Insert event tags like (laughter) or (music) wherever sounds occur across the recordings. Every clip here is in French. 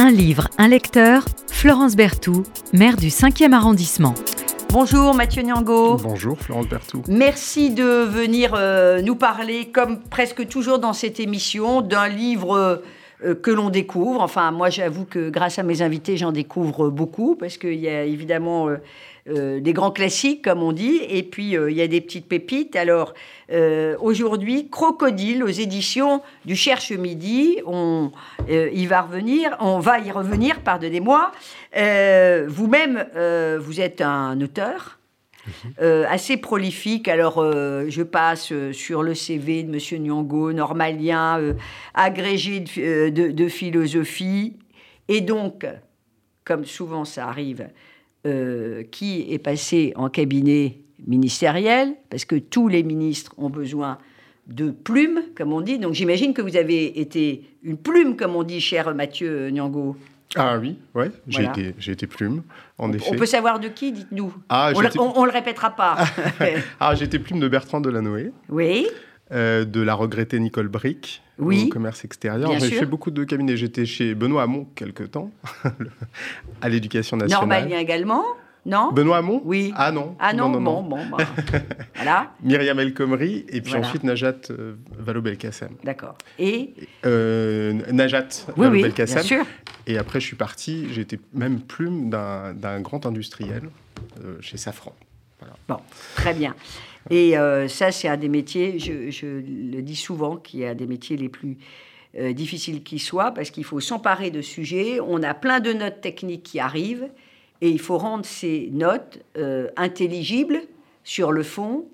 Un livre, un lecteur, Florence Berthoud, maire du 5e arrondissement. Bonjour Mathieu Niango. Bonjour Florence Berthoud. Merci de venir euh, nous parler, comme presque toujours dans cette émission, d'un livre euh, que l'on découvre. Enfin, moi j'avoue que grâce à mes invités, j'en découvre beaucoup, parce qu'il y a évidemment... Euh, euh, des grands classiques, comme on dit, et puis euh, il y a des petites pépites. Alors, euh, aujourd'hui, Crocodile aux éditions du Cherche Midi. On, y va revenir, on va y revenir, pardonnez-moi. Vous-même, vous êtes un auteur. Mhm. assez prolifique. Alors, je passe sur le CV de M. Nyongo, normalien, agrégé de, de, philosophie. Et donc, comme souvent ça arrive, euh, qui est passé en cabinet ministériel, parce que tous les ministres ont besoin de plumes, comme on dit. Donc j'imagine que vous avez été une plume, comme on dit, cher Mathieu Nyango. Ah oui, ouais, j'ai été, été, plume, en effet. On peut savoir de qui, dites-nous ah, On ne le répétera pas. (laughs) ah, j'ai été plume de Bertrand Delanoë. Oui. Euh, de la regrettée Nicole Brick oui, au commerce extérieur. J'ai fait beaucoup de cabinets. J'étais chez Benoît Hamon quelque temps, (laughs) à l'éducation nationale. Normalien également non? Benoît Hamon? Oui. Ah non. Ah non, bon, bon. Bah, voilà. (laughs) Myriam El Khomri et puis ensuite Najat euh, Vallaud-Belkacem. D'accord. Et euh, Najat oui, Vallaud-Belkacem. Oui, bien sûr. Et après, je suis parti, été même plume d'un grand industriel chez Safran. Voilà. Bon, très bien. Et euh, ça, c'est un des métiers, je, le dis souvent, qui est un des métiers les plus euh, difficiles qui soient, parce qu'il faut s'emparer de sujets. On a plein de notes techniques qui arrivent, et il faut rendre ces notes euh, intelligibles sur le fond,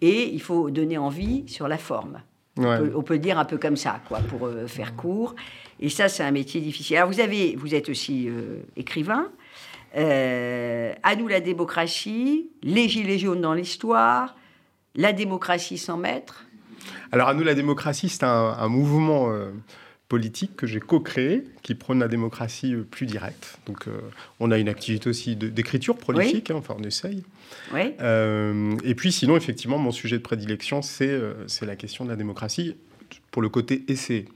et il faut donner envie sur la forme. On, peut, dire un peu comme ça, quoi, pour faire court. Et ça, c'est un métier difficile. Alors, vous, avez, vous êtes aussi écrivain. à nous la démocratie, les gilets jaunes dans l'histoire, la démocratie sans maître Alors à nous, la démocratie, c'est un, mouvement euh, politique que j'ai co-créé qui prône la démocratie euh, plus directe. Donc euh, on a une activité aussi d'écriture prolifique, hein, enfin on essaye. Oui. et puis sinon, effectivement, mon sujet de prédilection, c'est la question de la démocratie pour le côté essai.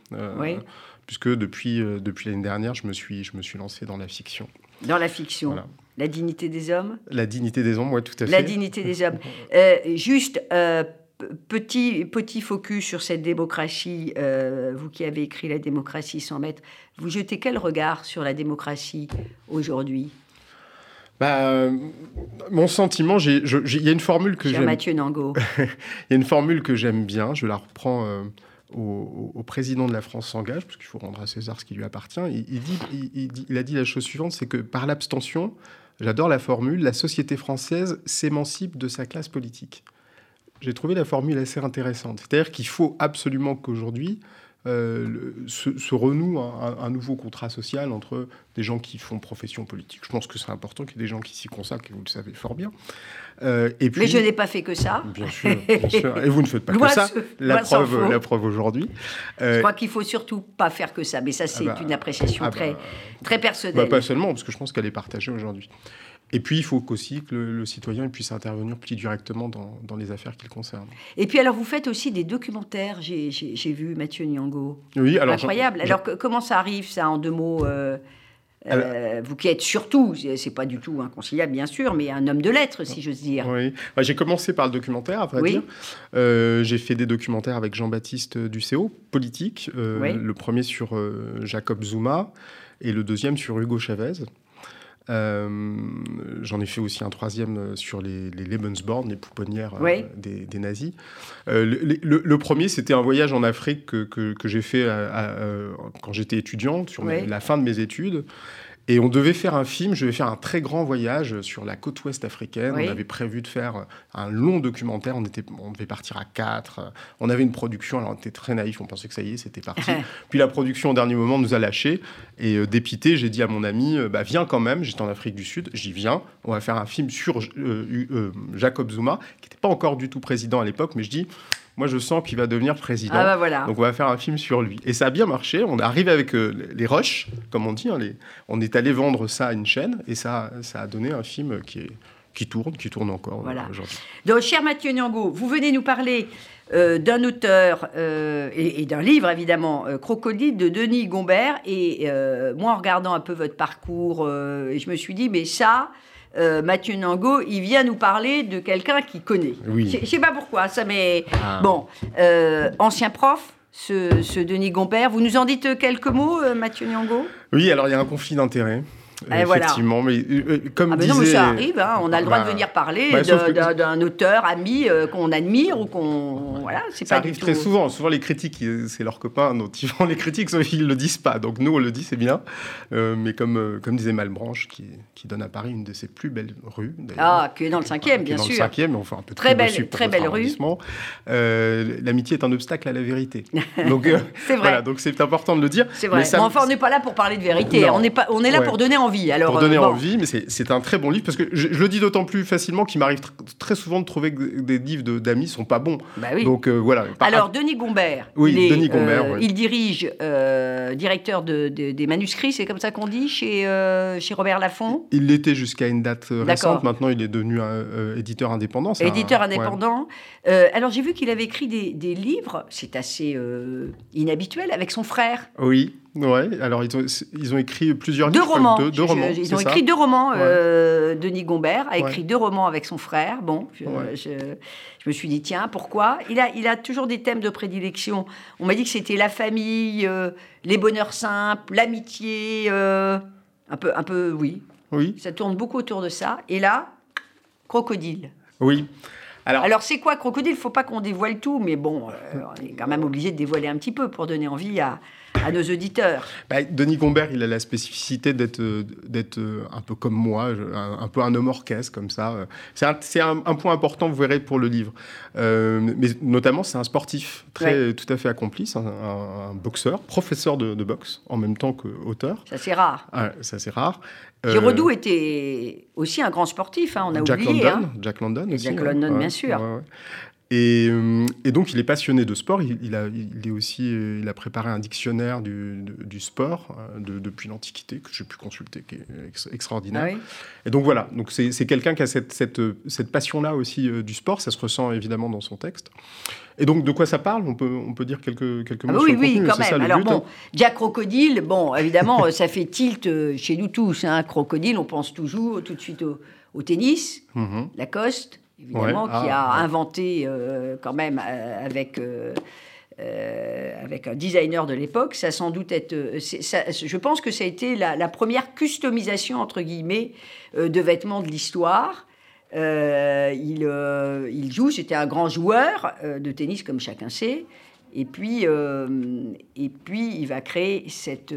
Puisque depuis, depuis l'année dernière, je me, suis, je me suis lancé dans la fiction. Dans la fiction. Voilà. La dignité des hommes La dignité des hommes, oui, tout à fait. La dignité des hommes. (laughs) Euh, juste, euh, petit, petit focus sur cette démocratie, euh, vous qui avez écrit La démocratie sans maître, vous jetez quel regard sur la démocratie aujourd'hui? Bah, mon sentiment, il y a une formule que j'aime. Mathieu Nango. (laughs) Il y a une formule que j'aime bien, je la reprends au, président de la France s'engage, parce qu'il faut rendre à César ce qui lui appartient. Il, dit, il a dit la chose suivante, c'est que par l'abstention, J'adore la formule La société française s'émancipe de sa classe politique. J'ai trouvé la formule assez intéressante. C'est-à-dire qu'il faut absolument qu'aujourd'hui, euh, se, renoue un, nouveau contrat social entre des gens qui font profession politique. Je pense que c'est important qu'il y ait des gens qui s'y consacrent, et vous le savez fort bien. Euh, et puis, Mais je n'ai pas fait que ça. Bien sûr, bien sûr. Et vous ne faites pas que ça. La preuve, la preuve aujourd'hui. Euh, je crois qu'il faut surtout pas faire que ça. Mais ça, c'est ah bah, une appréciation ah très, bah, très personnelle. Bah, pas seulement, parce que je pense qu'elle est partagée aujourd'hui. Et puis, il faut aussi que le, citoyen puisse intervenir plus directement dans, dans les affaires qu'il concerne. Et puis, alors, vous faites aussi des documentaires, j'ai vu Mathieu Nyango. Oui, alors. Incroyable. Alors, comment ça arrive, ça, en deux mots euh, euh, vous qui êtes surtout, c'est pas du tout inconciliable bien sûr, mais un homme de lettres, si j'ose dire. Oui, bah, j'ai commencé par le documentaire, à vrai dire. Euh, j'ai fait des documentaires avec Jean-Baptiste Ducéo, politique. Le premier sur Jacob Zuma et le deuxième sur Hugo Chavez. Euh, j'en ai fait aussi un troisième euh, sur les, les Lebensborn, les pouponnières euh, des, nazis. le, premier, c'était un voyage en Afrique que, que, j'ai fait quand j'étais étudiante, sur la fin de mes études. Et on devait faire un film, je devais faire un très grand voyage sur la côte ouest africaine. On avait prévu de faire un long documentaire, on, était, on devait partir à quatre. On avait une production, alors on était très naïf, on pensait que ça y est, c'était parti. (laughs) Puis la production au dernier moment nous a lâchés. Et euh, dépité, j'ai dit à mon ami, euh, bah, viens quand même, j'étais en Afrique du Sud, j'y viens, on va faire un film sur euh, Jacob Zuma, qui n'était pas encore du tout président à l'époque, mais je dis, moi je sens qu'il va devenir président. Ah bah voilà. Donc on va faire un film sur lui. Et ça a bien marché. On est arrivé avec euh, les rushs, comme on dit. Hein, les... On est allé vendre ça à une chaîne et ça, ça a donné un film qui est, qui tourne, qui tourne encore voilà. aujourd'hui. Donc, cher Mathieu Niango, vous venez nous parler d'un auteur et, et d'un livre, évidemment, Crocodile de Denis Gombert. Et moi, en regardant un peu votre parcours, je me suis dit, mais ça, euh, Mathieu Nango, il vient nous parler de quelqu'un qui connaît. Oui. Je ne sais pas pourquoi, ça mais ah. Bon, euh, ancien prof, ce, Denis Gompère. Vous nous en dites quelques mots, euh, Mathieu Nango? Oui, alors il y a un conflit d'intérêts. Effectivement, mais euh, comme ah, non, mais ça arrive, hein, on a le droit de bah, venir parler bah, d'un auteur ami euh, qu'on admire ou qu'on voilà, c'est ça arrive très souvent. Souvent les critiques, c'est leurs copains, donc ils font les critiques, ils le disent pas. Donc nous on le dit, c'est bien. Euh, mais comme comme disait Malbranche, qui, qui donne à Paris une de ses plus belles rues. Ah, qui est dans le cinquième, bien sûr. Dans le cinquième, mais enfin un peu très belle, très belle rue. L'amitié est un obstacle à la vérité. (laughs) Donc c'est vrai. Voilà, donc c'est important de le dire. C'est vrai. Mais enfin, on n'est pas là pour parler de vérité. On est pas, on est là pour donner envie. Alors, pour donner euh, envie, mais c'est un très bon livre parce que je, le dis d'autant plus facilement qu'il m'arrive très souvent de trouver que des livres d'amis sont pas bons. Bah oui. Donc euh, voilà. Alors Denis Gombert. Oui, il Denis Gombert. Euh, il dirige directeur de, des manuscrits, c'est comme ça qu'on dit chez chez Robert Laffont? Il l'était jusqu'à une date récente. Maintenant, il est devenu éditeur indépendant. Éditeur indépendant. alors j'ai vu qu'il avait écrit des, des livres. C'est assez inhabituel avec son frère. Oui. Ouais, alors ils ont, ils ont écrit plusieurs deux livres. Romans. Deux, romans. Ils ont écrit deux romans. Euh, Denis Gombert a écrit deux romans avec son frère. Bon, je, je, me suis dit, tiens, pourquoi? Il a, il a toujours des thèmes de prédilection. On m'a dit que c'était la famille, euh, les bonheurs simples, l'amitié, euh, un, peu, un peu, oui. Oui. Ça tourne beaucoup autour de ça. Et là, Crocodile. Oui. Alors, Alors c'est quoi Crocodile? Il faut pas qu'on dévoile tout, mais bon, on est quand même obligé de dévoiler un petit peu pour donner envie à, à nos auditeurs. Bah, Denis Gombert, il a la spécificité d'être d'être un peu comme moi, un, peu un homme orchestre comme ça. C'est un, un, point important, vous verrez, pour le livre. Euh, mais notamment, c'est un sportif très tout à fait accompli, un, un, boxeur, professeur de, boxe en même temps qu'auteur. Ça c'est rare. Ah, ça c'est rare. Giraudoux euh, était aussi un grand sportif, hein, on a Jack oublié. London, hein. Jack London aussi. Jack London, bien sûr. Euh, et, donc, il est passionné de sport. Il, a, il, est aussi, euh, il a préparé un dictionnaire du, du sport euh, depuis l'Antiquité que j'ai pu consulter, qui est extraordinaire. Ah et donc voilà. Donc c'est quelqu'un qui a cette, cette, cette passion-là aussi du sport. Ça se ressent évidemment dans son texte. Et donc, de quoi ça parle? On peut, on peut dire quelques, quelques mots ah oui, sur le Oui, quand même. Alors bon, Jack Crocodile, bon, évidemment, (laughs) ça fait tilt chez nous tous. Hein. Crocodile, on pense toujours tout de suite au, tennis, mm-hmm. Lacoste, évidemment, qui ah, a inventé euh, quand même euh, avec, euh, avec un designer de l'époque. Ça sans doute être. je pense que ça a été la, première customisation, entre guillemets, de vêtements de l'histoire. il, il joue, c'était un grand joueur de tennis, comme chacun sait. Et puis, et puis il va créer cette,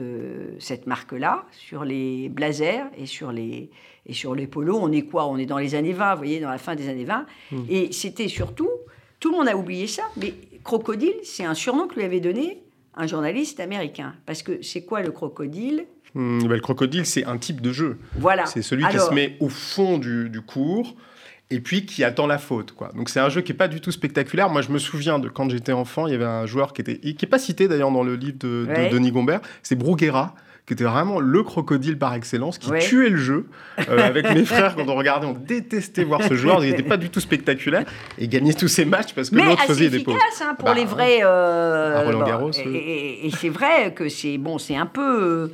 cette marque-là sur les blazers et sur les, et sur les polos, on est quoi? On est dans les années 20, vous voyez, dans la fin des années 20. Hmm. Et c'était surtout, tout le monde a oublié ça, mais crocodile, c'est un surnom que lui avait donné un journaliste américain. Parce que c'est quoi le crocodile? Hmm, ben, Le crocodile, c'est un type de jeu. Voilà. C'est celui qui se met au fond du, cours et puis qui attend la faute. Quoi. Donc c'est un jeu qui n'est pas du tout spectaculaire. Moi, je me souviens de quand j'étais enfant, il y avait un joueur qui était qui n'est pas cité d'ailleurs dans le livre de, Denis Gombert, c'est Bruguera qui était vraiment le crocodile par excellence, qui tuait le jeu. Euh, avec mes (laughs) frères, quand on regardait, on détestait voir ce joueur. Il n'était pas du tout spectaculaire. Et gagnait tous ses matchs parce que l'autre faisait des pauses. Hein, pour bah, les vrais. Euh, Roland Garros. et, c'est vrai que c'est bon, c'est un peu.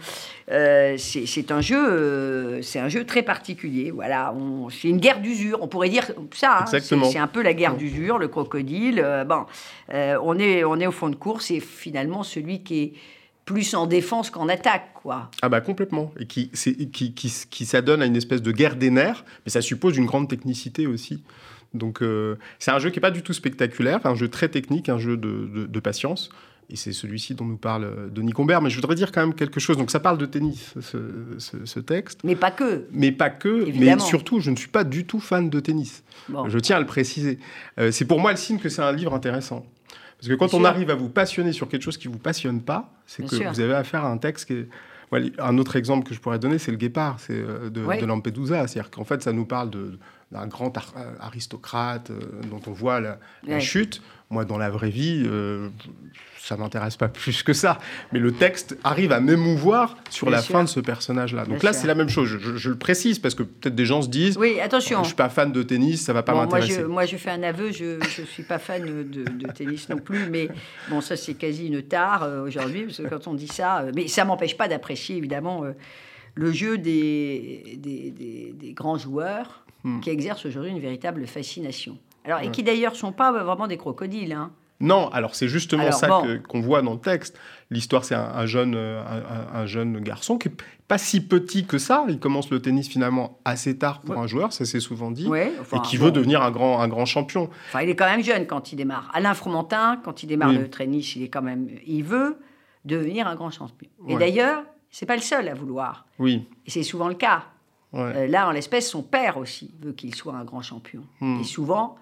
Euh, c'est un jeu, c'est un jeu très particulier. Voilà, c'est une guerre d'usure. On pourrait dire ça. Hein. c'est un peu la guerre d'usure, le crocodile. bon, on est on est au fond de course et finalement celui qui est plus en défense qu'en attaque, quoi. Ah bah complètement. Et qui, qui, qui, qui s'adonne à une espèce de guerre des nerfs, mais ça suppose une grande technicité aussi. Donc euh, c'est un jeu qui n'est pas du tout spectaculaire, un jeu très technique, un jeu de, de, patience. Et c'est celui-ci dont nous parle euh, Denis Combert. Mais je voudrais dire quand même quelque chose. Donc ça parle de tennis, ce, ce, texte. Mais pas que. Mais pas que. Mais surtout, je ne suis pas du tout fan de tennis. Je tiens à le préciser. Euh, c'est pour moi le signe que c'est un livre intéressant. Parce que quand on arrive à vous passionner sur quelque chose qui ne vous passionne pas, c'est que vous avez affaire à un texte qui est... un autre exemple que je pourrais donner, c'est le guépard c'est euh, de, Lampedusa. C'est-à-dire qu'en fait, ça nous parle de, d'un grand aristocrate dont on voit la, chute. Moi, dans la vraie vie, ça m'intéresse pas (laughs) plus que ça. Mais le texte arrive à m'émouvoir sur la fin de ce personnage-là. Donc là, c'est la même chose. Je, le précise parce que peut-être des gens se disent Oui, attention. je suis pas fan de tennis, ça va pas m'intéresser. Moi, je, fais un aveu, je ne suis pas fan de, tennis non plus. Mais bon, ça, c'est quasi une tare euh, aujourd'hui, parce que quand on dit ça. Euh, mais ça m'empêche pas d'apprécier, évidemment, euh, le jeu des, des, grands joueurs hmm. qui exercent aujourd'hui une véritable fascination. Alors, Et qui d'ailleurs sont pas vraiment des crocodiles. Hein. Non, alors c'est justement ça qu'on voit dans le texte. L'histoire, c'est un, jeune, un, jeune garçon qui n'est pas si petit que ça. Il commence le tennis finalement assez tard pour un joueur, ça s'est souvent dit, et qui veut devenir un grand, un grand champion. Enfin, il est quand même jeune quand il démarre. Alain Fromentin, quand il démarre le tennis, il est quand même, il veut devenir un grand champion. Et d'ailleurs, c'est pas le seul à vouloir. Oui. Et c'est souvent le cas. Euh, là, en l'espèce, son père aussi veut qu'il soit un grand champion. Hmm. Et souvent,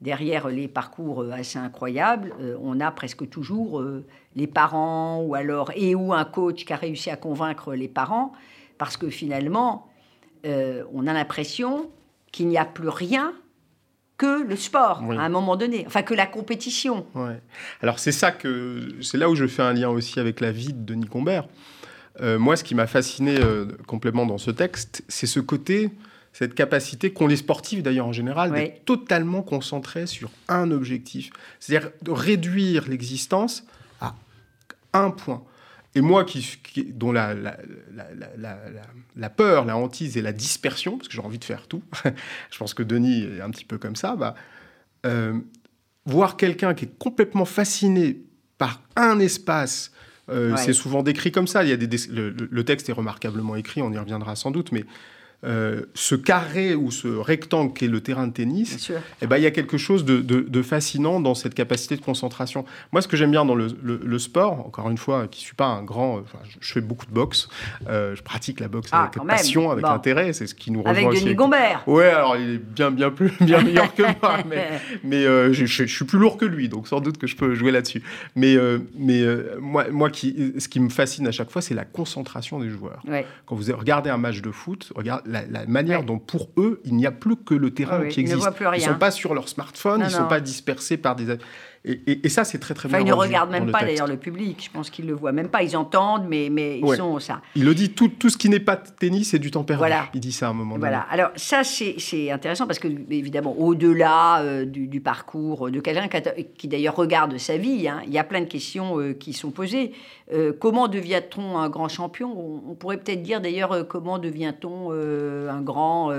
derrière les parcours euh, assez incroyables, euh, on a presque toujours les parents ou alors et ou un coach qui a réussi à convaincre les parents parce que finalement on a l'impression qu'il n'y a plus rien que le sport à un moment donné, enfin que la compétition. Alors c'est ça que c'est là où je fais un lien aussi avec la vie de Denis Combert. moi, ce qui m'a fasciné complètement dans ce texte, c'est ce côté cette capacité qu'ont les sportifs d'ailleurs en général d'être totalement concentrés sur un objectif, c'est-à-dire de réduire l'existence à un point. Et moi, qui, dont la, la, la, peur, la hantise et la dispersion, parce que j'ai envie de faire tout, (laughs) je pense que Denis est un petit peu comme ça, bah, euh, voir quelqu'un qui est complètement fasciné par un espace, euh, c'est souvent décrit comme ça. Il y a des, le, texte est remarquablement écrit, on y reviendra sans doute, mais euh, ce carré ou ce rectangle qui est le terrain de tennis, eh ben, il y a quelque chose de, fascinant dans cette capacité de concentration. Moi, ce que j'aime bien dans le, sport, encore une fois, qui ne suis pas un grand... je fais beaucoup de boxe, euh, je pratique la boxe ah, avec passion, avec intérêt, c'est ce qui nous rejoint Avec Denis Gombert Ouais, alors il est bien, bien, plus, bien (laughs) meilleur que moi, mais, euh, je, suis plus lourd que lui, donc sans doute que je peux jouer là-dessus. Mais, mais moi, moi qui, ce qui me fascine à chaque fois, c'est la concentration des joueurs. Quand vous regardez un match de foot, regardez la, manière dont pour eux, il n'y a plus que le terrain qui existe. Ils ne sont pas sur leur smartphone, ils ne sont pas dispersés par des... Et, ça, c'est très très enfin, bien. Ils ne regardent même pas d'ailleurs le public. Je pense qu'ils le voient même pas. Ils entendent, mais, mais ils sont ça. Il le dit. Tout, tout ce qui n'est pas tennis, c'est du temps perdu. Voilà. Il dit ça à un moment voilà. Alors ça, c'est intéressant parce que évidemment, au-delà euh, du, parcours de quelqu'un qui, d'ailleurs regarde sa vie, hein, il y a plein de questions euh, qui sont posées. Euh, comment devient-on un grand champion? On, on, pourrait peut-être dire d'ailleurs comment devient-on un grand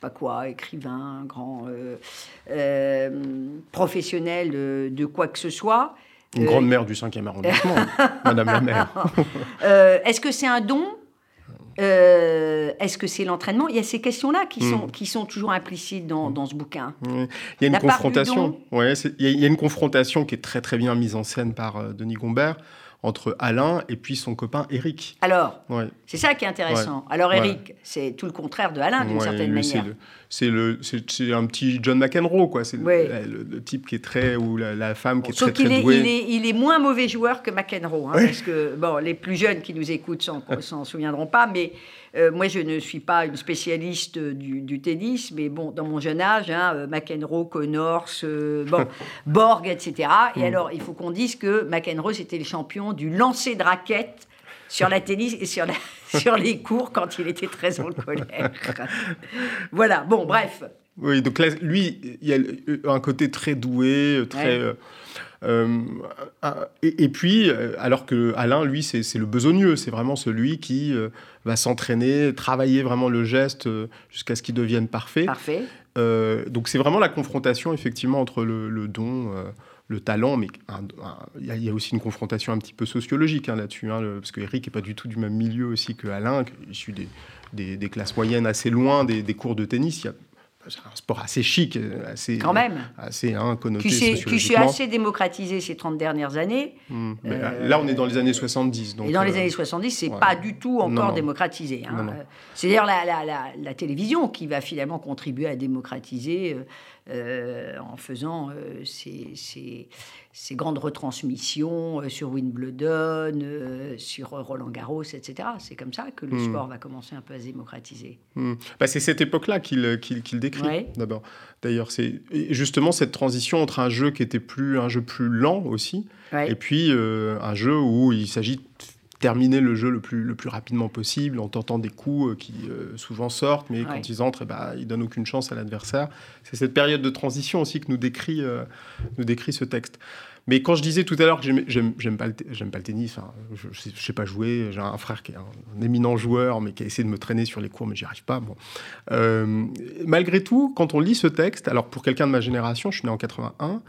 pas quoi, écrivain, grand euh, euh, professionnel de, quoi que ce soit. Une grande mère du 5e arrondissement, (laughs) Madame la maire. (laughs) Euh, est-ce que c'est un don? Est-ce que c'est l'entraînement? Il y a ces questions-là qui, sont, hmm. qui sont toujours implicites dans, dans ce bouquin. Il y a une confrontation. Ouais, il y, a une confrontation qui est très très bien mise en scène par Denis Gombert entre Alain et puis son copain Eric. Alors, c'est ça qui est intéressant. Alors Eric, c'est tout le contraire de Alain d'une certaine manière. C'est le, c'est un petit John McEnroe, quoi. C'est le, type qui est très ou la, femme qui est très, très douée. il est, il est moins mauvais joueur que McEnroe, hein, parce que bon, les plus jeunes qui nous écoutent s'en (laughs) souviendront pas, mais euh, moi, je ne suis pas une spécialiste du, tennis, mais bon, dans mon jeune âge, hein, euh, McEnroe, Connors, euh, bon, (laughs) Borg, etc. Et hmm. alors, il faut qu'on dise que McEnroe, c'était le champion du lancer de raquettes sur la tennis et sur, (laughs) sur les cours quand il était très en colère. (laughs) voilà, bon, bref. Oui, donc là, lui, il y a un côté très doué, très... et, puis, euh, alors que Alain, lui, c'est le besogneux, c'est vraiment celui qui euh, va s'entraîner, travailler vraiment le geste jusqu'à ce qu'il devienne parfait. Parfait. donc c'est vraiment la confrontation, effectivement, entre le, don le talent, mais il y, a aussi une confrontation un petit peu sociologique hein, là-dessus, hein, parce que Eric n'est pas du tout du même milieu aussi que Alain, issu des, des, classes moyennes assez loin des, des cours de tennis. Il y a c'est un sport assez chic, euh, assez, Quand même. assez hein, connoté qui s'est assez démocratisé ces 30 dernières années. Hmm. Euh, là, on est dans les années 70. Donc, et dans les euh, années 70, c'est pas du tout encore démocratisé. Hein. C'est d'ailleurs la, la, la, télévision qui va finalement contribuer à démocratiser en faisant ces, ces, grandes retransmissions sur Wimbledon, sur Roland Garros, etc. C'est comme ça que le hmm. sport va commencer un peu à se démocratiser. Hmm. Bah, c'est cette époque-là qu'il décrit d'abord. D'ailleurs, c'est justement cette transition entre un jeu qui était plus un jeu plus lent aussi, et puis un jeu où il s'agit terminer le jeu le plus, le plus rapidement possible en tentant des coups euh, qui euh, souvent sortent, mais quand ils entrent, eh ben, ils donnent aucune chance à l'adversaire. C'est cette période de transition aussi que nous décrit, euh, nous décrit ce texte. Mais quand je disais tout à l'heure que j'aime pas, pas, le tennis, je ne sais pas jouer, j'ai un frère qui est un, éminent joueur, mais qui a essayé de me traîner sur les cours, mais j'y arrive pas. Bon. malgré tout, quand on lit ce texte, alors pour quelqu'un de ma génération, je suis né en 81,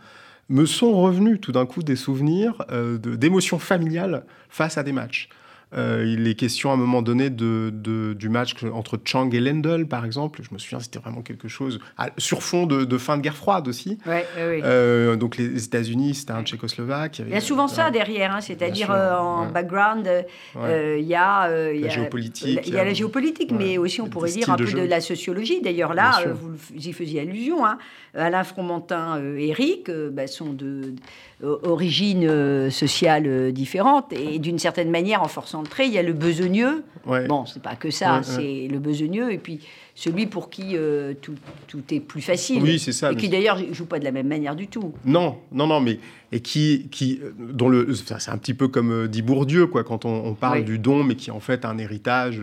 me sont revenus tout d'un coup des souvenirs euh, d'émotions familiales face à des matchs. Euh, il est question à un moment donné de, du match entre Chang et Lendl, par exemple. Je me souviens, c'était vraiment quelque chose sur fond de, fin de guerre froide aussi. Euh, donc les États-Unis, c'était un Tchécoslovaque. Il, y a souvent ça derrière, hein, c'est-à-dire euh, en background, il y a, la géopolitique. Il y a la géopolitique, mais aussi on pourrait dire un peu de la sociologie. D'ailleurs là, vous y faisiez allusion. Hein. Alain Fromentin, Eric bah, sont de origines euh, sociales euh, différentes. Et d'une certaine manière, en forçant il y a le besogneux. Bon, c'est pas que ça, c'est le besogneux. Et puis celui pour qui euh, tout, tout, est plus facile. Oui, c'est ça. Et qui d'ailleurs joue pas de la même manière du tout. Non, non, non, mais et qui, qui dont le, c'est un petit peu comme dit Bourdieu, quoi, quand on, parle du don, mais qui en fait un héritage.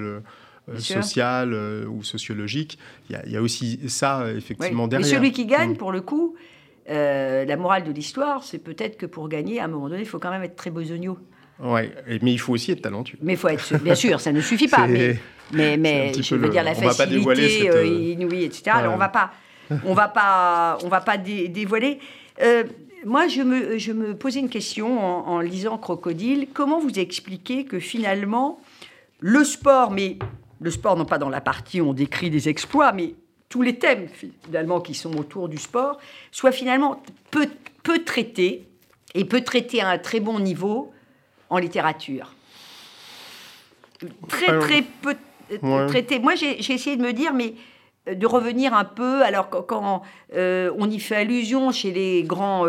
social ou sociologique. Il y, a, aussi ça, effectivement, derrière. Mais celui qui gagne, pour le coup, euh, la morale de l'histoire, c'est peut-être que pour gagner, à un moment donné, il faut quand même être très besogneux. Ouais, mais il faut aussi être talentueux. Mais il faut être, bien sûr, ça ne suffit pas. (laughs) Mais, mais, je veux dire la facilité euh, inouïe, etc. Alors on va pas, on va pas, on va pas dévoiler. Euh, moi, je me, je me posais une question en, en, lisant Crocodile. Comment vous expliquez que finalement, le sport, mais le sport non pas dans la partie où on décrit des exploits, mais tous les thèmes finalement qui sont autour du sport soient finalement peu, peu traités et peu traités à un très bon niveau en littérature. Très très peu euh, traités. Moi j'ai essayé de me dire mais euh, de revenir un peu, alors quand euh, on y fait allusion chez les grands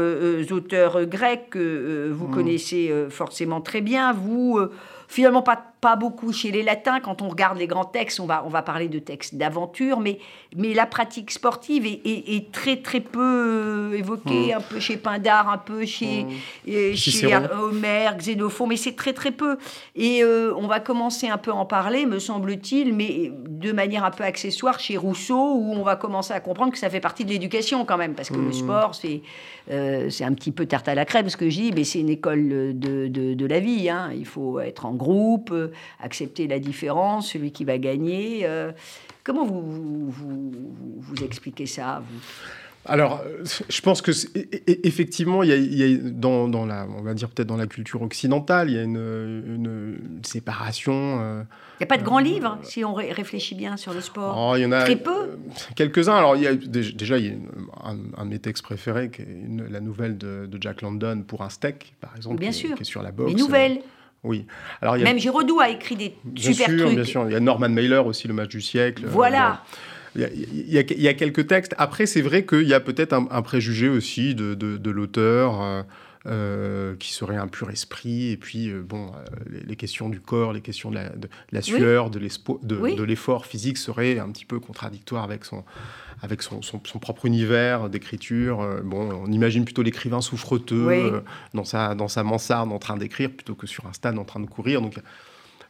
auteurs grecs que vous connaissez forcément très bien, vous, finalement pas pas beaucoup chez les latins. Quand on regarde les grands textes, on va, on va parler de textes d'aventure, mais, mais la pratique sportive est, très très peu euh, évoquée, mmh. un peu chez Pindar, un peu chez, mmh. euh, chez Homère, Xénophon, mais c'est très très peu. Et euh, on va commencer un peu à en parler, me semble-t-il, mais de manière un peu accessoire chez Rousseau, où on va commencer à comprendre que ça fait partie de l'éducation quand même, parce que le mmh. sport, c'est c'est un petit peu tarte à la crème, ce que je dis, mais c'est une école de, de, de la vie. Hein. Il faut être en groupe, accepter la différence, celui qui va gagner. Euh, comment vous, vous, vous, expliquez ça alors, je pense que effectivement, il y a, dans, dans, la, on va dire peut-être dans la culture occidentale, il y a une, une, séparation. Euh, il n'y a pas de grands euh, livres, si on réfléchit bien sur le sport? Oh, il y en a Très peu? Quelques-uns. Alors, il y a, déjà, il y a un, un, de mes textes préférés, qui est la nouvelle de, Jack London pour un steak, par exemple, bien qui, sûr. qui est sur la boxe. Les nouvelles. Oui. Alors, Même Giraudoux a écrit des bien super sûr, trucs. Bien sûr, il y a Norman Mailer aussi, le match du siècle. Voilà. Il y, a, il, y a, quelques textes. Après, c'est vrai qu'il y a peut-être un, préjugé aussi de, de, l'auteur. Euh, euh, qui serait un pur esprit, et puis euh, bon, les, questions du corps, les questions de la, de, la sueur, de l'effort physique seraient un petit peu contradictoires avec son, avec son, propre univers d'écriture. Euh, bon, on imagine plutôt l'écrivain souffreteux euh, dans, sa, dans sa mansarde en train d'écrire plutôt que sur un stade en train de courir. Donc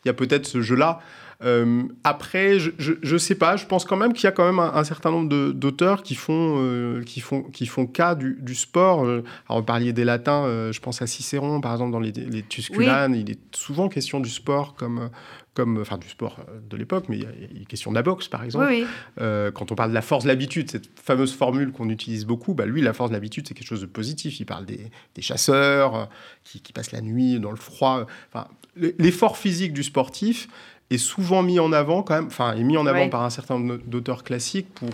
il y a peut-être ce jeu-là. Euh, après, je ne sais pas, je pense quand même qu'il y a quand même un, certain nombre d'auteurs qui, font qui, font, qui font cas du, du sport. alors, vous parliez des latins, je pense à Cicéron, par exemple, dans les, les Tusculanes, il est souvent question du sport comme, comme, enfin du sport euh, de l'époque, mais il une question de la boxe par exemple. Euh, quand on parle de la force de l'habitude, cette fameuse formule qu'on utilise beaucoup, bah, lui, la force de l'habitude, c'est quelque chose de positif. Il parle des, chasseurs euh, qui, passent la nuit dans le froid. Enfin, l'effort physique du sportif est souvent mis en avant quand même, enfin, est mis en avant par un certain nombre d'auteurs classiques pour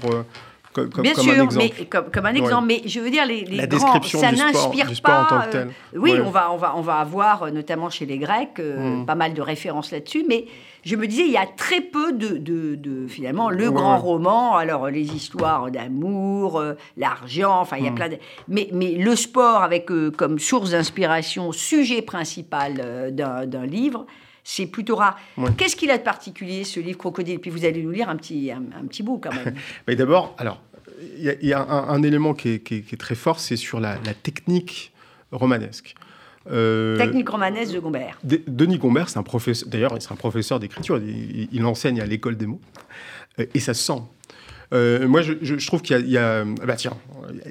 comme, Bien comme sûr, un exemple. mais comme, comme un exemple. Mais je veux dire, les, les La grands, ça n'inspire en pas. tant que tel. euh, oui, Ouais. on va, on va, on va avoir, euh, notamment chez les Grecs, euh, Mm. pas mal de références là-dessus. Mais je me disais, il y a très peu de, de, de- finalement, le Ouais, grand roman. Alors, les histoires d'amour, euh, l'argent, enfin, il y a Mm. plein de. Mais, mais le sport, avec comme source d'inspiration, sujet principal d'un livre. C'est plutôt rare. Ouais. Qu'est-ce qu'il a de particulier, ce livre Crocodile? Puis vous allez nous lire un petit, un, un petit bout quand même. (laughs) Mais d'abord, alors, il y a, il y a un, un élément qui est, qui est- qui est très fort, c'est sur la, la technique romanesque. Euh, Technique romanesque de Gombert. De- Denis Gombert, c'est un professeur. D'ailleurs, c'est un professeur d'écriture. Il, il enseigne à l'école des mots, Euh, et ça se sent. Euh, moi, je, trouve qu'il y y a- ah bah tiens,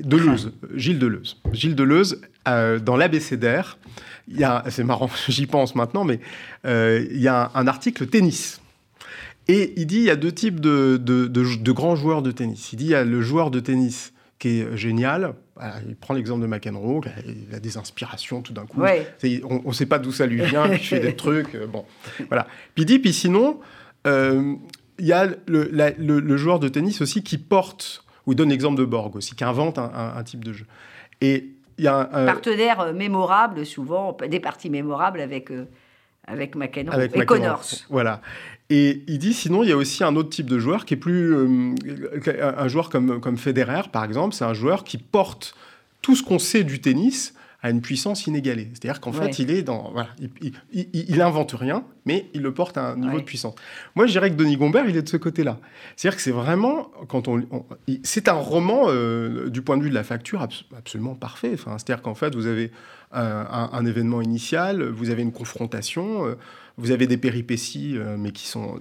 Deleuze, Gilles Deleuze. Gilles Deleuze, euh, dans l'abécédaire, il y a, c'est marrant, (laughs) j'y pense maintenant, mais euh, il y a un, un article tennis. Et il dit il y a deux types de, de- de- de grands joueurs de tennis. Il dit il y a le joueur de tennis qui est génial. Voilà, il prend l'exemple de McEnroe, il a des inspirations tout d'un coup. Ouais. On ne sait pas d'où ça lui vient, (laughs) puis il fait des trucs. euh, bon, voilà. Puis il dit, puis sinon, il y a le, la- le- le joueur de tennis aussi qui porte, ou il donne l'exemple de Borg aussi, qui invente un, un- un type de jeu. Et il y a un, Partenaire euh, mémorable, souvent, des parties mémorables avec, euh, avec McEnroe avec et McEnroe. Connors. Voilà. Et il dit sinon, il y a aussi un autre type de joueur qui est plus. euh, un joueur comme, comme Federer, par exemple, c'est un joueur qui porte tout ce qu'on sait du tennis à une puissance inégalée. C'est-à-dire qu'en Ouais. fait, il est dans. Voilà, il, il, il- il invente rien, mais il le porte à un niveau Ouais. de puissance. Moi, je dirais que Denis Gombert, il est de ce côté-là. C'est-à-dire que c'est vraiment. quand on, C'est un roman, euh, du point de vue de la facture, abs- absolument parfait. Enfin, C'est-à-dire qu'en fait, vous avez euh, un, un événement initial, vous avez une confrontation. euh, vous avez des péripéties, mais qui sont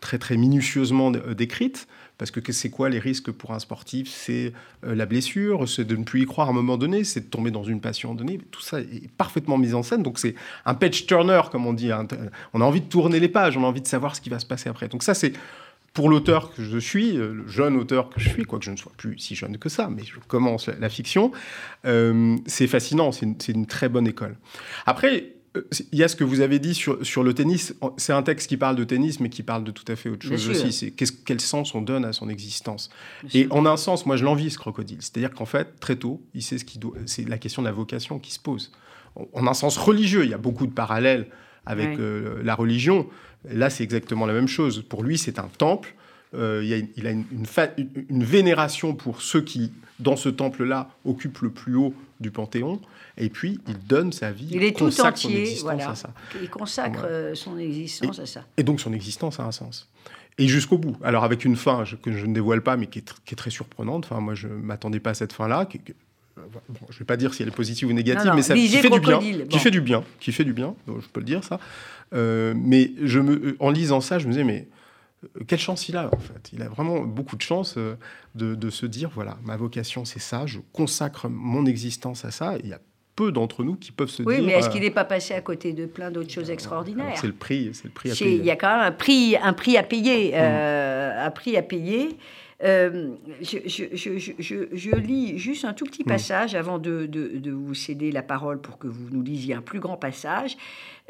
très très minutieusement décrites, parce que c'est quoi les risques pour un sportif? C'est euh, la blessure, c'est de ne plus y croire à un moment donné, c'est de tomber dans une passion donnée. Tout ça est parfaitement mis en scène, donc c'est un page turner, comme on dit. hein. On a envie de tourner les pages, on a envie de savoir ce qui va se passer après. Donc ça, c'est pour l'auteur que je suis, euh, le jeune auteur que je suis, quoique je ne sois plus si jeune que ça, mais je commence la, fiction, euh, c'est fascinant, c'est une, très bonne école. Après, euh, il y a ce que vous avez dit sur, sur le tennis. C'est un texte qui parle de tennis, mais qui parle de tout à fait autre chose aussi. C'est quel sens on donne à son existence. Bien Et sûr. en un sens, moi, je l'envie, ce crocodile. C'est-à-dire qu'en fait, très tôt, il sait ce qui doit. C'est la question de la vocation qui se pose. En- En un sens religieux, il y a beaucoup de parallèles avec Ouais. euh, la religion. Là, c'est exactement la même chose. Pour lui, c'est un temple. Euh, il, y a une- il a une, une fa- une- une vénération pour ceux qui, dans ce temple-là, occupent le plus haut du panthéon. Et puis, il donne sa vie, Il est tout son entier, existence voilà. à ça. Il consacre Voilà. euh, son existence à ça. Et donc son existence a un sens. Et jusqu'au bout. Alors avec une fin je- que je ne dévoile pas, mais qui est, tr- qui est très surprenante. Enfin, moi, je ne m'attendais pas à cette fin-là. euh, bon, je ne vais pas dire si elle est positive ou négative, Non, non, mais ça qui fait du bien. Qui fait du bien. Qui fait du bien. Je peux le dire, ça. Euh, mais je me, en lisant ça, je me disais, mais quelle chance il a, en fait. Il a vraiment beaucoup de chance euh, de, de se dire, voilà, ma vocation, c'est ça. Je consacre mon existence à ça. Il y a peu d'entre nous qui peuvent se Oui, dire... mais est-ce euh, qu'il n'est pas passé à côté de plein d'autres choses extraordinaires C'est le prix, c'est le prix à payer. Il y a quand même un prix, un prix à payer. Mm. euh, un prix à payer. Euh, je, je- je- je- je- je lis juste un tout Mm. petit passage avant de, de- de vous céder la parole pour que vous nous lisiez un plus grand passage.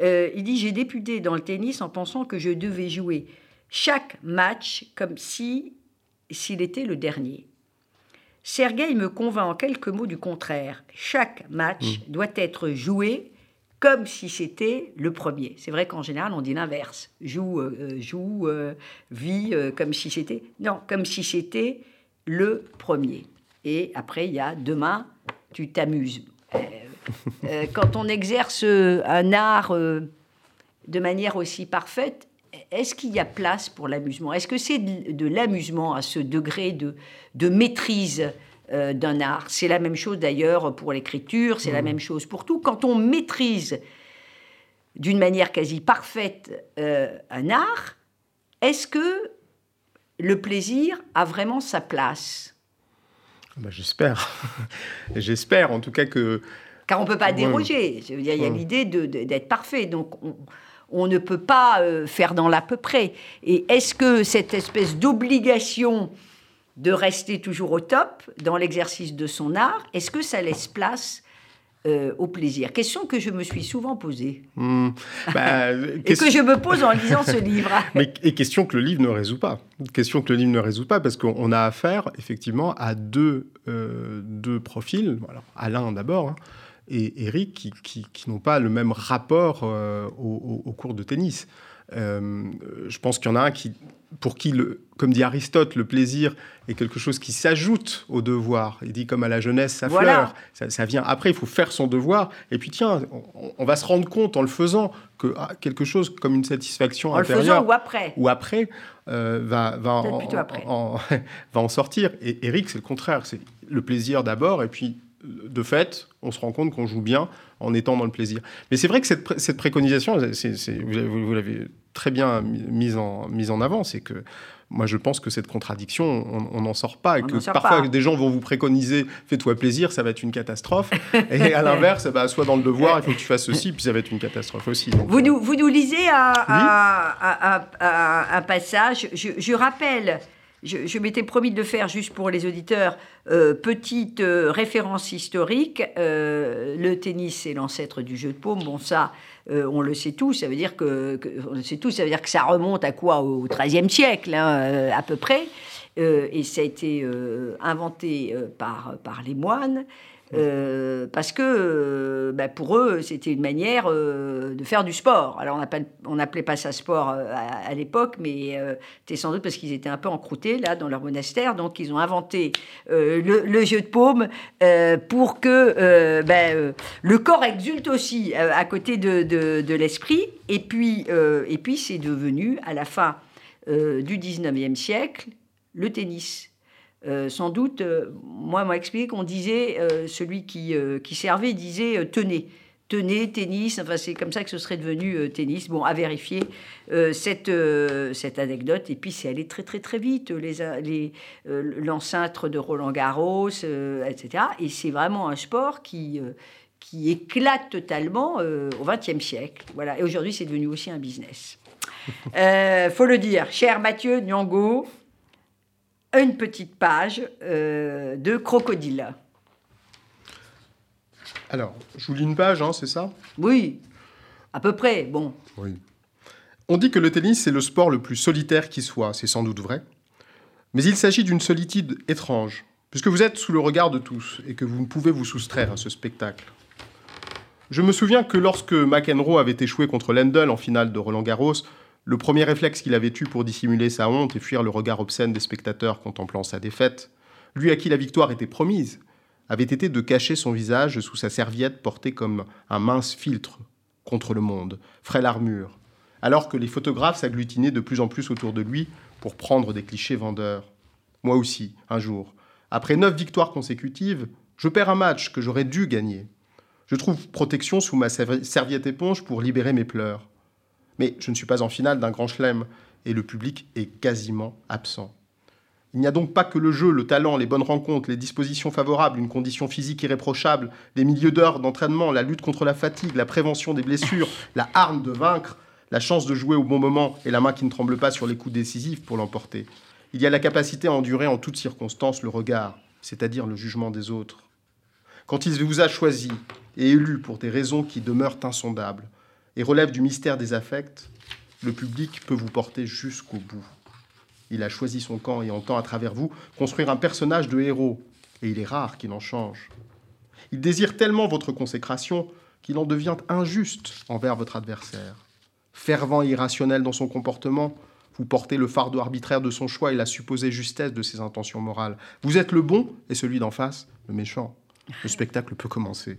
Euh, il dit J'ai débuté dans le tennis en pensant que je devais jouer chaque match comme si s'il était le dernier. Sergueï me convainc en quelques mots du contraire. Chaque match doit être joué comme si c'était le premier. C'est vrai qu'en général, on dit l'inverse. Joue, euh, joue, euh, vit euh, comme si c'était... Non, comme si c'était le premier. Et après, il y a demain, tu t'amuses. Euh, euh, quand on exerce euh, un art euh, de manière aussi parfaite, est-ce qu'il y a place pour l'amusement? Est-ce que c'est de, de l'amusement à ce degré de, de maîtrise euh, d'un art? C'est la même chose d'ailleurs pour l'écriture, c'est la même chose pour tout. Quand on maîtrise d'une manière quasi parfaite euh, un art, est-ce que le plaisir a vraiment sa place? Bah, J'espère. (laughs) J'espère en tout cas que... Car on ne peut pas Ouais. déroger. Il y a Ouais. l'idée d'être parfait. Donc, on, on ne peut pas euh, faire dans l'à peu près. Et est-ce que cette espèce d'obligation de rester toujours au top dans l'exercice de son art, est-ce que ça laisse place euh, au plaisir? Question que je me suis souvent posée. Hmm. (laughs) Bah, et que je me pose en lisant ce livre. (laughs) Mais, et question que le livre ne résout pas. Question que le livre ne résout pas parce qu'on a affaire effectivement à deux, euh, deux profils. Alors, Alain d'abord. Hein, et Eric qui, qui, n'ont pas le même rapport euh, au, au, cours de tennis. je pense qu'il y en a un qui, pour qui, le, comme dit Aristote, le plaisir est quelque chose qui s'ajoute au devoir. Il dit comme à la jeunesse, ça fleur, ça, vient après, il faut faire son devoir. Et puis tiens, on, va se rendre compte en le faisant que ah, quelque chose comme une satisfaction en intérieure... Le faisant ou après Ou après, euh, va, va, en, (laughs) va en sortir. Et Eric, c'est le contraire. C'est le plaisir d'abord, et puis de fait, on se rend compte qu'on joue bien en étant dans le plaisir. Mais c'est vrai que cette, cette préconisation, vous, l'avez très bien mise en, mise en avant, c'est que moi je pense que cette contradiction, on n'en sort pas. Et que parfois des gens vont vous préconiser, fais-toi plaisir, ça va être une catastrophe. (laughs) et à l'inverse, bah, soit dans le devoir, il faut que tu fasses ceci, puis ça va être une catastrophe aussi. vous, nous, vous nous lisez un, un, passage, je, je rappelle je, m'étais promis de faire juste pour les auditeurs. Euh, petite euh, référence historique. Euh, le tennis, c'est l'ancêtre du jeu de paume. Bon, ça, on le sait tous. Ça veut dire que, on le sait tous. Ça veut dire que ça remonte à quoi? Au XIIIe siècle, hein, à peu près. et ça a été inventé par, par les moines. Euh, parce que euh, bah, pour eux, c'était une manière euh, de faire du sport. Alors, on n'appelait pas ça sport à, l'époque, mais c'était sans doute parce qu'ils étaient un peu encroutés, là, dans leur monastère. Donc, ils ont inventé le, jeu de paume pour que bah, le corps exulte aussi à côté de, de l'esprit. Et puis, et puis c'est devenu, à la fin du 19e siècle, le tennis. Euh, sans doute, euh, moi, m'a expliqué qu'on disait, euh, celui qui, qui servait disait tenez. Tenez, tennis, enfin c'est comme ça que ce serait devenu tennis. Bon, à vérifier cette, cette anecdote. Et puis c'est allé très très très vite, l'enceinte les, les de Roland Garros, etc. Et c'est vraiment un sport qui, qui éclate totalement au XXe siècle. Voilà. Et aujourd'hui c'est devenu aussi un business. faut le dire, cher Mathieu Nyongo, une petite page euh, de crocodile. Alors, je vous lis une page, hein, c'est ça? Oui, à peu près, bon. Oui. On dit que le tennis est le sport le plus solitaire qui soit, c'est sans doute vrai. Mais il s'agit d'une solitude étrange, puisque vous êtes sous le regard de tous et que vous ne pouvez vous soustraire à ce spectacle. Je me souviens que lorsque McEnroe avait échoué contre Lendl en finale de Roland Garros, le premier réflexe qu'il avait eu pour dissimuler sa honte et fuir le regard obscène des spectateurs contemplant sa défaite, lui à qui la victoire était promise, avait été de cacher son visage sous sa serviette portée comme un mince filtre contre le monde, frêle armure, alors que les photographes s'agglutinaient de plus en plus autour de lui pour prendre des clichés vendeurs. Moi aussi, un jour, après neuf victoires consécutives, je perds un match que j'aurais dû gagner. Je trouve protection sous ma serviette éponge pour libérer mes pleurs. Mais je ne suis pas en finale d'un grand chelem et le public est quasiment absent. Il n'y a donc pas que le jeu, le talent, les bonnes rencontres, les dispositions favorables, une condition physique irréprochable, des milieux d'heures d'entraînement, la lutte contre la fatigue, la prévention des blessures, (laughs) la harne de vaincre, la chance de jouer au bon moment et la main qui ne tremble pas sur les coups décisifs pour l'emporter. Il y a la capacité à endurer en toutes circonstances le regard, c'est-à-dire le jugement des autres. Quand il vous a choisi et élu pour des raisons qui demeurent insondables, et relève du mystère des affects, le public peut vous porter jusqu'au bout. Il a choisi son camp et entend à travers vous construire un personnage de héros, et il est rare qu'il en change. Il désire tellement votre consécration qu'il en devient injuste envers votre adversaire. Fervent et irrationnel dans son comportement, vous portez le fardeau arbitraire de son choix et la supposée justesse de ses intentions morales. Vous êtes le bon et celui d'en face, le méchant. Le spectacle peut commencer.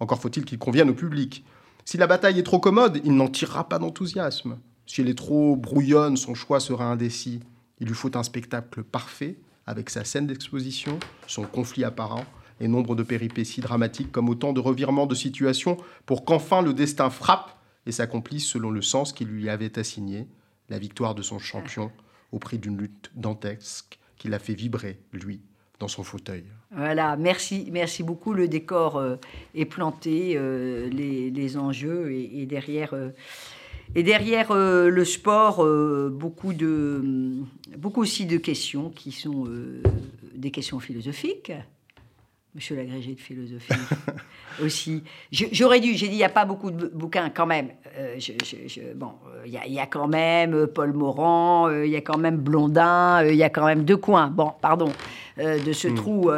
Encore faut-il qu'il convienne au public. Si la bataille est trop commode, il n'en tirera pas d'enthousiasme. Si elle est trop brouillonne, son choix sera indécis. Il lui faut un spectacle parfait, avec sa scène d'exposition, son conflit apparent, et nombre de péripéties dramatiques comme autant de revirements de situation pour qu'enfin le destin frappe et s'accomplisse selon le sens qu'il lui avait assigné, la victoire de son champion au prix d'une lutte dantesque qui l'a fait vibrer, lui, dans son fauteuil. Voilà, merci, merci beaucoup. Le décor euh, est planté, euh, les, enjeux et, derrière, et derrière euh, le sport, beaucoup, de, beaucoup aussi de questions qui sont des questions philosophiques. Monsieur l'agrégé de philosophie (laughs) aussi. J'aurais dû, j'ai dit, il n'y a pas beaucoup de bouquins quand même. Euh, bon, il y, a quand même Paul Morand, il y a quand même Blondin, il y a quand même Deux Coins. Bon, pardon, de ce hmm. trou.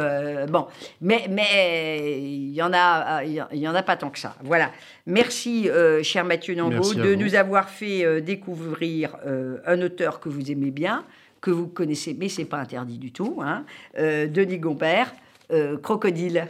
bon, mais mais il y en a, il y en a pas tant que ça. Voilà. Merci, cher Mathieu Nambeau, de nous avoir fait découvrir un auteur que vous aimez bien, que vous connaissez, mais c'est pas interdit du tout. Hein, Denis Gompère. Euh, crocodile.